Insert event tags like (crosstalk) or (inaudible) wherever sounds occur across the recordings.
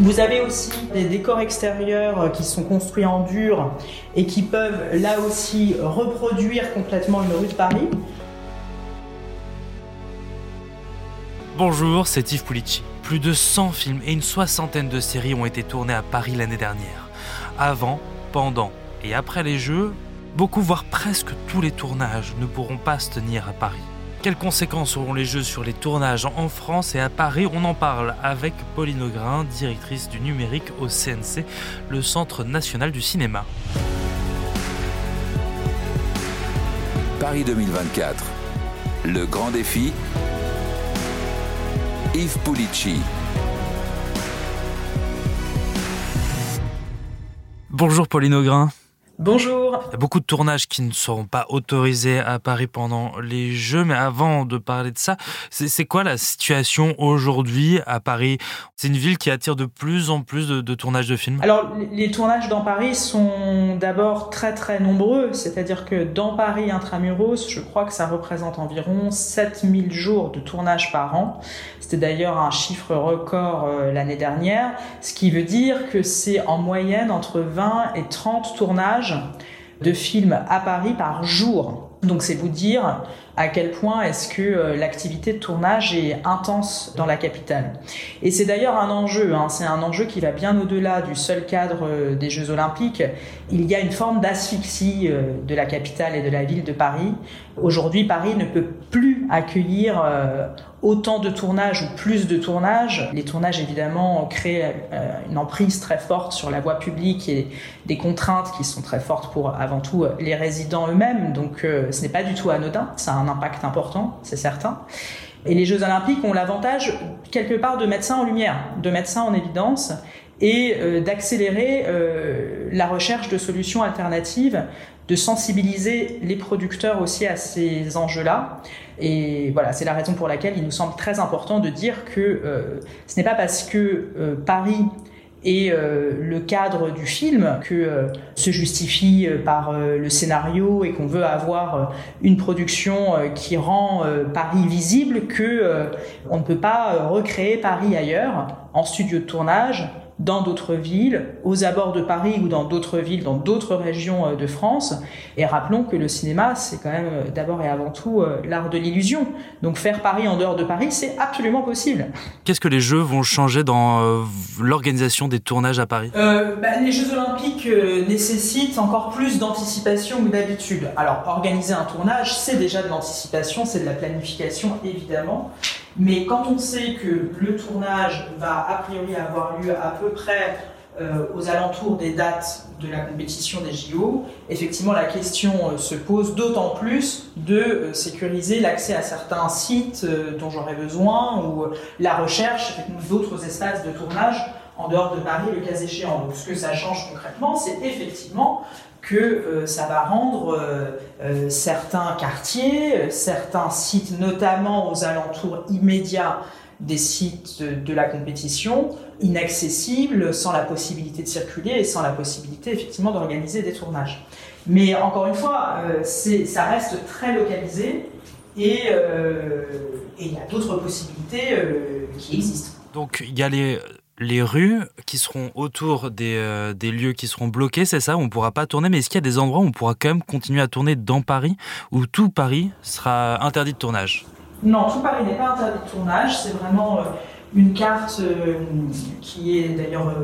Vous avez aussi des décors extérieurs qui sont construits en dur et qui peuvent là aussi reproduire complètement une rue de Paris. Bonjour, c'est Yves Pulici. Plus de 100 films et une soixantaine de séries ont été tournés à Paris l'année dernière. Avant, pendant et après les Jeux, beaucoup, voire presque tous les tournages ne pourront pas se tenir à Paris. Quelles conséquences auront les Jeux sur les tournages en France et à Paris? On en parle avec Pauline Augrin, directrice du numérique au CNC, le Centre national du cinéma. Paris 2024. Le grand défi Yves Pulici. Bonjour Pauline Augrin. Bonjour. Il y a beaucoup de tournages qui ne seront pas autorisés à Paris pendant les Jeux, mais avant de parler de ça, c'est quoi la situation aujourd'hui à Paris? C'est une ville qui attire de plus en plus de, tournages de films Alors, les tournages dans Paris sont d'abord très très nombreux, c'est-à-dire que dans Paris intramuros, je crois que ça représente environ 7000 jours de tournage par an. C'était d'ailleurs un chiffre record euh, l'année dernière, ce qui veut dire que c'est en moyenne entre 20 et 30 tournages de films à Paris par jour. Donc c'est vous dire à quel point est-ce que euh, l'activité de tournage est intense dans la capitale. Et c'est d'ailleurs un enjeu, hein. c'est un enjeu qui va bien au-delà du seul cadre euh, des Jeux olympiques. Il y a une forme d'asphyxie euh, de la capitale et de la ville de Paris. Aujourd'hui, Paris ne peut plus accueillir autant de tournages ou plus de tournages. Les tournages, évidemment, créent une emprise très forte sur la voie publique et des contraintes qui sont très fortes pour, avant tout, les résidents eux-mêmes. Donc, ce n'est pas du tout anodin. Ça un impact important, c'est certain. Et les Jeux Olympiques ont l'avantage, quelque part, de mettre ça en lumière, de mettre ça en évidence et euh, d'accélérer euh, la recherche de solutions alternatives, de sensibiliser les producteurs aussi à ces enjeux-là. Et voilà, c'est la raison pour laquelle il nous semble très important de dire que euh, ce n'est pas parce que Paris et euh, le cadre du film que euh, se justifie euh, par le scénario et qu'on veut avoir une production qui rend Paris visible que on ne peut pas recréer Paris ailleurs en studio de tournage dans d'autres villes, aux abords de Paris ou dans d'autres villes, dans d'autres régions euh, de France. Et rappelons que le cinéma, c'est quand même euh, d'abord et avant tout euh, l'art de l'illusion. Donc faire Paris en dehors de Paris, c'est absolument possible. Qu'est-ce que les Jeux vont changer dans l'organisation des tournages à Paris? Euh, bah, Les Jeux olympiques nécessitent encore plus d'anticipation que d'habitude. Alors organiser un tournage, c'est déjà de l'anticipation, c'est de la planification évidemment. Mais quand on sait que le tournage va a priori avoir lieu à peu près euh, aux alentours des dates de la compétition des JO, effectivement la question euh, se pose d'autant plus de euh, sécuriser l'accès à certains sites dont j'aurais besoin ou la recherche d'autres espaces de tournage en dehors de Paris le cas échéant. Donc ce que ça change concrètement, c'est effectivement que euh, ça va rendre euh, euh, certains quartiers, certains sites, notamment aux alentours immédiats des sites de, la compétition, inaccessibles, sans la possibilité de circuler et sans la possibilité effectivement d'organiser des tournages. Mais encore une fois, ça reste très localisé et il y a d'autres possibilités qui existent. Donc il y a les les rues qui seront autour euh, des, lieux qui seront bloqués, c'est ça On ne pourra pas tourner, mais est-ce qu'il y a des endroits où on pourra quand même continuer à tourner dans Paris, où tout Paris sera interdit de tournage? Non, tout Paris n'est pas interdit de tournage, c'est vraiment euh, une carte euh, qui est d'ailleurs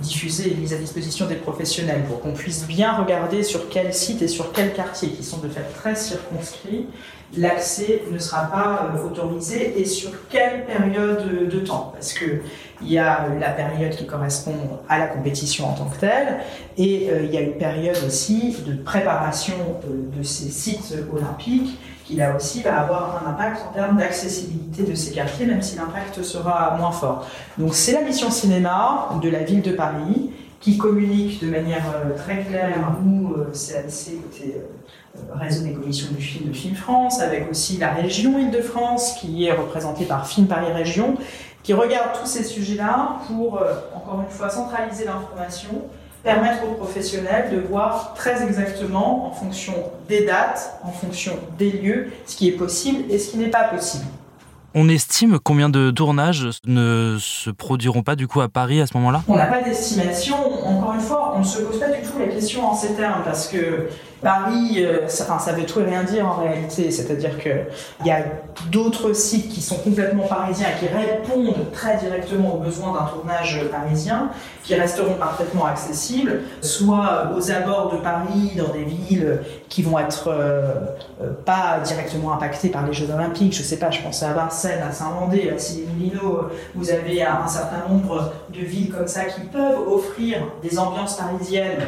diffusée et mise à disposition des professionnels pour qu'on puisse bien regarder sur quel site et sur quel quartier, qui sont de fait très circonscrits, l'accès ne sera pas autorisé et sur quelle période de temps? Parce que il y a la période qui correspond à la compétition en tant que telle, et euh, il y a une période aussi de préparation euh, de ces sites olympiques qui là aussi va avoir un impact en termes d'accessibilité de ces quartiers, même si l'impact sera moins fort. Donc c'est la mission cinéma de la ville de Paris qui communique de manière euh, très claire, nous, CAC, côté réseau des commissions du film de Film France, avec aussi la région Île-de-France qui est représentée par Film Paris Région, qui regarde tous ces sujets-là pour, euh, encore une fois, centraliser l'information, permettre aux professionnels de voir très exactement, en fonction des dates, en fonction des lieux, ce qui est possible et ce qui n'est pas possible. On estime combien de tournages ne se produiront pas du coup à Paris à ce moment-là? On n'a pas d'estimation. Encore une fois, on ne se pose pas du tout la question en ces termes parce que Paris, euh, ça, enfin, ça veut tout et rien dire en réalité. C'est-à-dire qu'il y a d'autres sites qui sont complètement parisiens et qui répondent très directement aux besoins d'un tournage parisien, qui resteront parfaitement accessibles, soit aux abords de Paris, dans des villes qui vont être euh, euh, pas directement impactées par les Jeux Olympiques. Je sais pas, je pense à Vincennes, à Saint-Mandé, à Sille-Moulineaux. Vous avez un certain nombre de villes comme ça qui peuvent offrir des ambiances parisiennes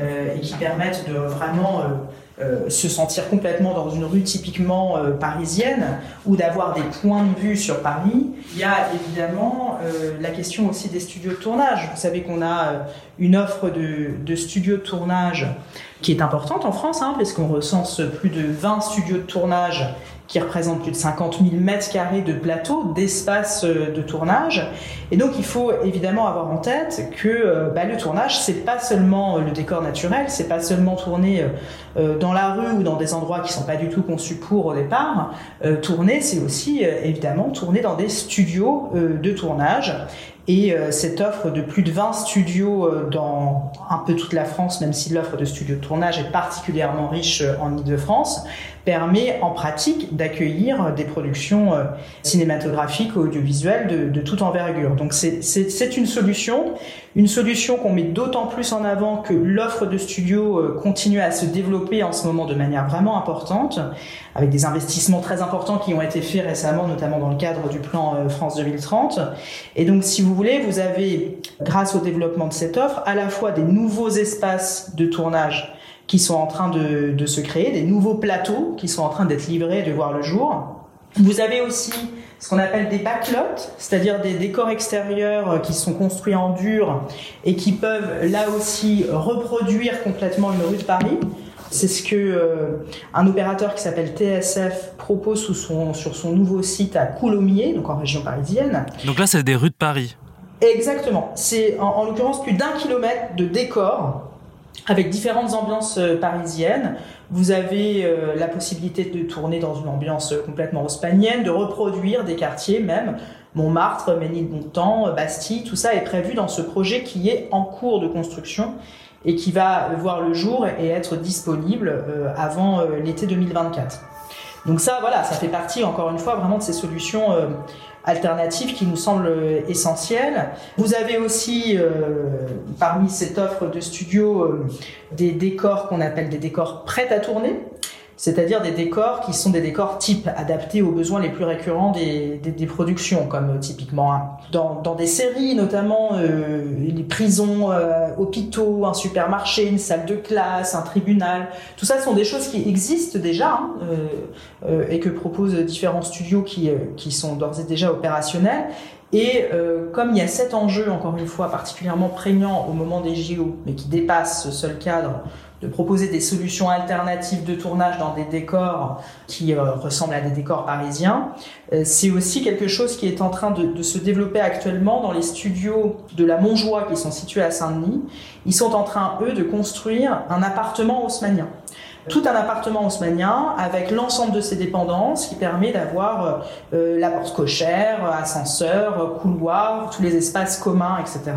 et qui permettent de vraiment euh, euh, se sentir complètement dans une rue typiquement euh, parisienne ou d'avoir des points de vue sur Paris. Il y a évidemment la question aussi des studios de tournage. Vous savez qu'on a une offre de, studios de tournage qui est importante en France, hein, parce qu'on recense plus de 20 studios de tournage qui représente plus de 50 000 mètres carrés de plateau, d'espace euh, de tournage. Et donc il faut évidemment avoir en tête que euh, bah, le tournage, c'est pas seulement euh, le décor naturel, c'est pas seulement tourner dans la rue ou dans des endroits qui sont pas du tout conçus pour au départ. tourner, c'est aussi évidemment tourner dans des studios de tournage. Et cette offre de plus de 20 studios dans un peu toute la France, même si l'offre de studios de tournage est particulièrement riche en Ile-de-France, permet en pratique d'accueillir des productions euh, cinématographiques ou audiovisuelles de, toute envergure. Donc c'est une solution, une solution qu'on met d'autant plus en avant que l'offre de studios euh, continue à se développer en ce moment de manière vraiment importante, avec des investissements très importants qui ont été faits récemment, notamment dans le cadre du plan euh, France 2030. Et donc si vous voulez, vous avez, grâce au développement de cette offre, à la fois des nouveaux espaces de tournage qui sont en train de, de se créer, des nouveaux plateaux qui sont en train d'être livrés, de voir le jour. Vous avez aussi ce qu'on appelle des backlots, c'est-à-dire des décors extérieurs qui sont construits en dur et qui peuvent là aussi reproduire complètement une rue de Paris. C'est ce que euh, un opérateur qui s'appelle TSF propose sous son, sur son nouveau site à Coulommiers, donc en région parisienne. Donc là, c'est des rues de Paris. Exactement. C'est en, en l'occurrence plus d'un kilomètre de décors avec différentes ambiances euh, parisiennes. Vous avez euh, la possibilité de tourner dans une ambiance complètement haussmannienne, de reproduire des quartiers même. Montmartre, Ménilmontant, Bastille, tout ça est prévu dans ce projet qui est en cours de construction et qui va voir le jour et être disponible euh, avant l'été 2024. Donc ça, voilà, ça fait partie encore une fois vraiment de ces solutions alternative qui nous semble essentielle. Vous avez aussi euh, parmi cette offre de studio euh, des décors qu'on appelle des décors prêts à tourner c'est-à-dire des décors qui sont des décors types, adaptés aux besoins les plus récurrents des, productions, comme euh, typiquement dans, des séries, notamment euh, les prisons, euh, hôpitaux, un supermarché, une salle de classe, un tribunal. Tout ça sont des choses qui existent déjà hein, et que proposent différents studios qui, sont d'ores et déjà opérationnels. Et comme il y a cet enjeu, encore une fois, particulièrement prégnant au moment des JO, mais qui dépasse ce seul cadre de proposer des solutions alternatives de tournage dans des décors qui euh, ressemblent à des décors parisiens. Euh, c'est aussi quelque chose qui est en train de, de, se développer actuellement dans les studios de la Montjoie qui sont situés à Saint-Denis. Ils sont en train, eux, de construire un appartement haussmanien tout un appartement haussmanien avec l'ensemble de ses dépendances qui permet d'avoir euh, la porte cochère, ascenseur, couloir, tous les espaces communs, etc.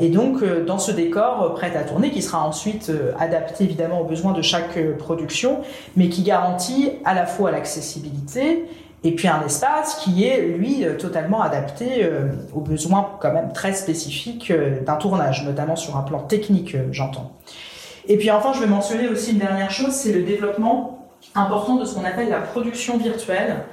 Et donc euh, dans ce décor prêt à tourner qui sera ensuite euh, adapté évidemment aux besoins de chaque production, mais qui garantit à la fois l'accessibilité et puis un espace qui est, lui, totalement adapté aux besoins quand même très spécifiques d'un tournage, notamment sur un plan technique, j'entends. Et puis enfin, je vais mentionner aussi une dernière chose, c'est le développement important de ce qu'on appelle la production virtuelle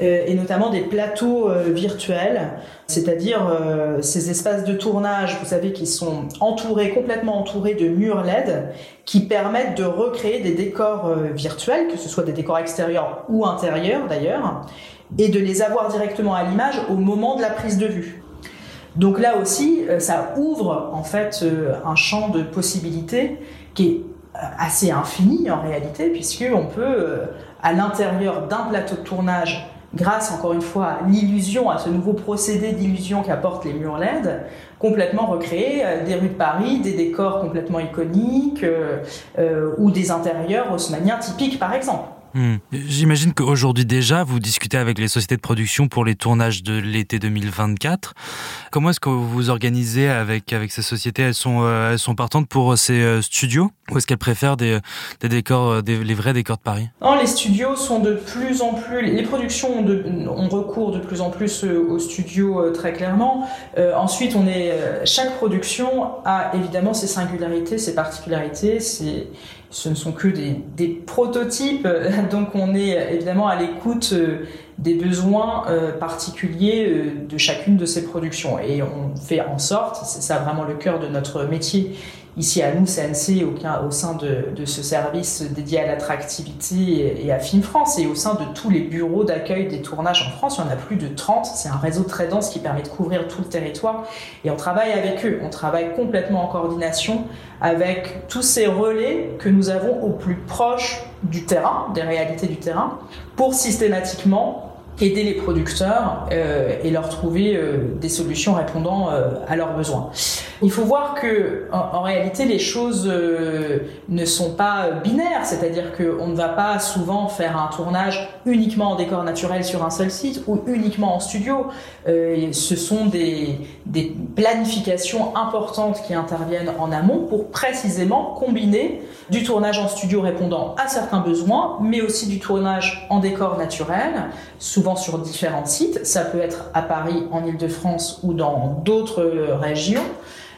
euh, et notamment des plateaux euh, virtuels, c'est-à-dire euh, ces espaces de tournage, vous savez, qui sont entourés, complètement entourés de murs LED, qui permettent de recréer des décors virtuels, que ce soit des décors extérieurs ou intérieurs d'ailleurs, et de les avoir directement à l'image au moment de la prise de vue. Donc là aussi, ça ouvre en fait un champ de possibilités qui est euh, assez infini en réalité, puisqu'on peut, euh, à l'intérieur d'un plateau de tournage, grâce encore une fois à l'illusion, à ce nouveau procédé d'illusion qu'apportent les murs LED, complètement recréer euh, des rues de Paris, des décors complètement iconiques ou des intérieurs haussmanniens typiques par exemple. Hmm. J'imagine qu'aujourd'hui déjà, vous discutez avec les sociétés de production pour les tournages de l'été 2024. Comment est-ce que vous vous organisez avec, avec ces sociétés? Elles sont, euh, elles sont partantes pour ces euh, studios? Ou est-ce qu'elles préfèrent des, des décors, euh, des, les vrais décors de Paris? Non, les studios sont de plus en plus... Les productions ont, de, ont recours de plus en plus aux studios très clairement. ensuite, on est, chaque production a évidemment ses singularités, ses particularités, ses ce ne sont que des, prototypes, (laughs) donc on est évidemment à l'écoute euh, des besoins euh, particuliers euh, de chacune de ces productions. Et on fait en sorte, c'est ça vraiment le cœur de notre métier, ici à nous, CNC, au, sein de, de, ce service dédié à l'attractivité et à Film France, et au sein de tous les bureaux d'accueil des tournages en France, il y en a plus de 30. C'est un réseau très dense qui permet de couvrir tout le territoire. Et on travaille avec eux, on travaille complètement en coordination avec tous ces relais que nous avons au plus proche du terrain, des réalités du terrain, pour systématiquement aider les producteurs euh, et leur trouver euh, des solutions répondant euh, à leurs besoins. Il faut voir que en, réalité les choses ne sont pas binaires, c'est-à-dire qu'on ne va pas souvent faire un tournage uniquement en décor naturel sur un seul site ou uniquement en studio. Ce sont des, des planifications importantes qui interviennent en amont pour précisément combiner du tournage en studio répondant à certains besoins, mais aussi du tournage en décor naturel, souvent sur différents sites. Ça peut être à Paris, en Ile-de-France ou dans d'autres régions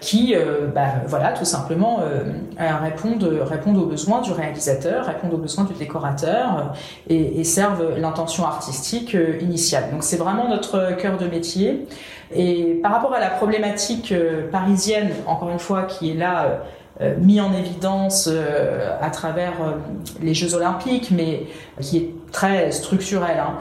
qui, euh, bah, voilà, tout simplement euh, répondent, aux besoins du réalisateur, répondent aux besoins du décorateur euh, et, servent l'intention artistique euh, initiale. Donc c'est vraiment notre cœur de métier. Et par rapport à la problématique parisienne, encore une fois, qui est là euh, mis en évidence euh, à travers euh, les Jeux Olympiques, mais qui est très structurel. Hein.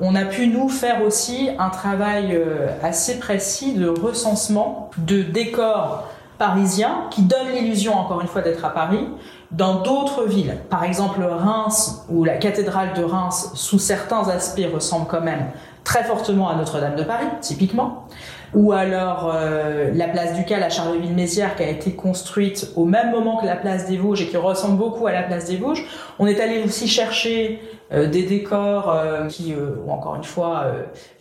on a pu nous faire aussi un travail assez précis de recensement de décors parisiens qui donnent l'illusion, encore une fois, d'être à Paris, dans d'autres villes. Par exemple, Reims, ou la cathédrale de Reims, sous certains aspects, ressemble quand même très fortement à Notre-Dame de Paris, typiquement ou alors euh, la place du Cal à Charleville-Mézières qui a été construite au même moment que la place des Vosges et qui ressemble beaucoup à la place des Vosges. On est allé aussi chercher euh, des décors euh, qui, ou encore une fois,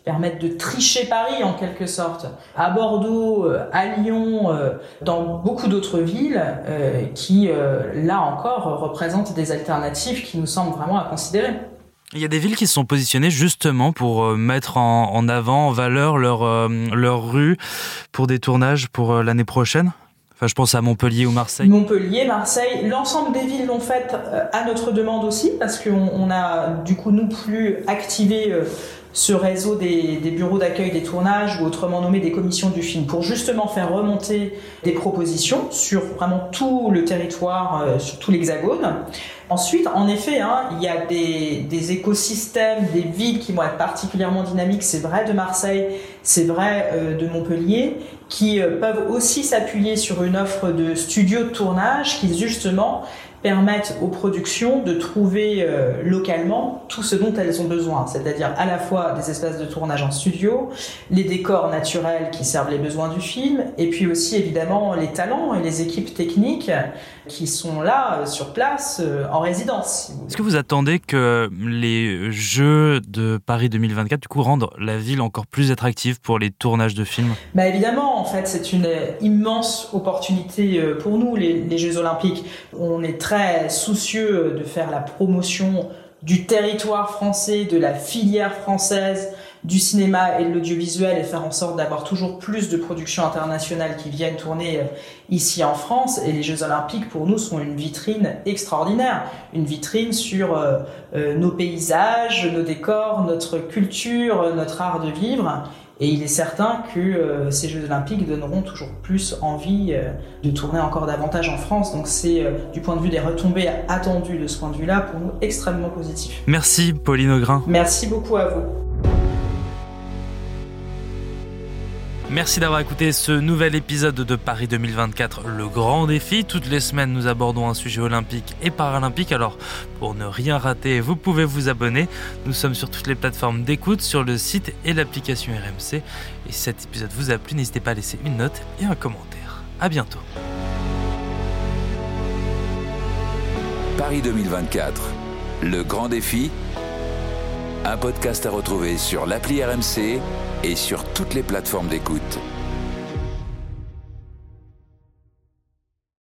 permettent de tricher Paris en quelque sorte, à Bordeaux, à Lyon, dans beaucoup d'autres villes qui, là encore, représentent des alternatives qui nous semblent vraiment à considérer. Il y a des villes qui se sont positionnées justement pour euh, mettre en, avant, en valeur leur, euh, rue pour des tournages pour euh, l'année prochaine Enfin, je pense à Montpellier ou Marseille. Montpellier, Marseille, l'ensemble des villes l'ont fait à notre demande aussi, parce qu'on on a du coup nous plus activé ce réseau des, bureaux d'accueil des tournages, ou autrement nommé des commissions du film, pour justement faire remonter des propositions sur vraiment tout le territoire, sur tout l'hexagone. Ensuite, en effet, hein, il y a des, écosystèmes, des villes qui vont être particulièrement dynamiques. C'est vrai de Marseille, c'est vrai euh, de Montpellier, qui euh, peuvent aussi s'appuyer sur une offre de studios de tournage qui justement permettent aux productions de trouver euh, localement tout ce dont elles ont besoin, c'est-à-dire à la fois des espaces de tournage en studio, les décors naturels qui servent les besoins du film, et puis aussi évidemment les talents et les équipes techniques qui sont là euh, sur place euh, en résidence. Est-ce que vous attendez que les Jeux de Paris 2024 du coup rendent la ville encore plus attractive pour les tournages de films? Bah évidemment, en fait, c'est une immense opportunité pour nous les, les Jeux Olympiques. On est très soucieux de faire la promotion du territoire français, de la filière française, du cinéma et de l'audiovisuel et faire en sorte d'avoir toujours plus de productions internationales qui viennent tourner euh, ici en France. Et les Jeux Olympiques, pour nous, sont une vitrine extraordinaire. Une vitrine sur euh, euh, nos paysages, nos décors, notre culture, notre art de vivre. Et il est certain que euh, ces Jeux olympiques donneront toujours plus envie euh, de tourner encore davantage en France. Donc c'est euh, du point de vue des retombées attendues de ce point de vue-là pour nous extrêmement positif. Merci Pauline Augrin. Merci beaucoup à vous. Merci d'avoir écouté ce nouvel épisode de Paris 2024, le grand défi. Toutes les semaines, nous abordons un sujet olympique et paralympique. Alors, pour ne rien rater, vous pouvez vous abonner. Nous sommes sur toutes les plateformes d'écoute, sur le site et l'application RMC. Et si cet épisode vous a plu, n'hésitez pas à laisser une note et un commentaire. À bientôt. Paris 2024, Le Grand Défi, un podcast à retrouver sur l'appli RMC et sur toutes les plateformes d'écoute.